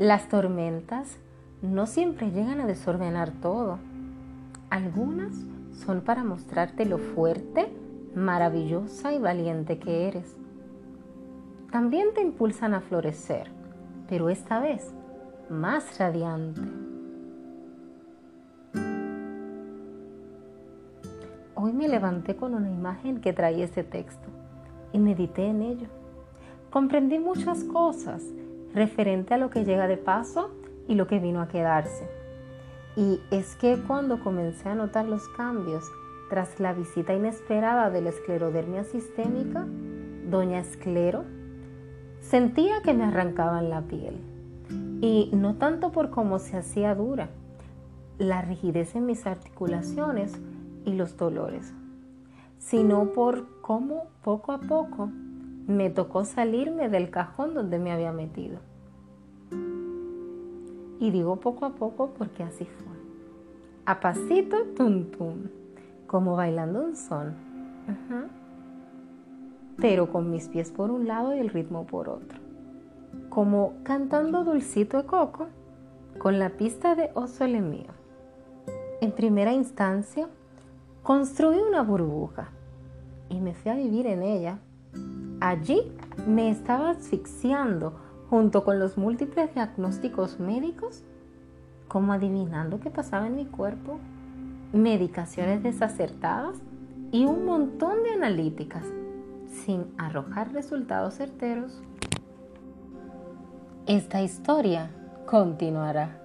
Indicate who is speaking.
Speaker 1: Las tormentas no siempre llegan a desordenar todo. Algunas son para mostrarte lo fuerte, maravillosa y valiente que eres. También te impulsan a florecer, pero esta vez más radiante. Hoy me levanté con una imagen que traía ese texto y medité en ello. Comprendí muchas cosas referente a lo que llega de paso y lo que vino a quedarse. Y es que cuando comencé a notar los cambios tras la visita inesperada de la esclerodermia sistémica, doña Esclero, sentía que me arrancaban la piel. Y no tanto por cómo se hacía dura, la rigidez en mis articulaciones y los dolores, sino por cómo poco a poco me tocó salirme del cajón donde me había metido. Y digo poco a poco porque así fue. A pasito, tum tum, como bailando un son. Pero con mis pies por un lado y el ritmo por otro. Como cantando dulcito de coco con la pista de Oso le mío. En primera instancia, construí una burbuja y me fui a vivir en ella Allí me estaba asfixiando junto con los múltiples diagnósticos médicos, como adivinando qué pasaba en mi cuerpo, medicaciones desacertadas y un montón de analíticas, sin arrojar resultados certeros. Esta historia continuará.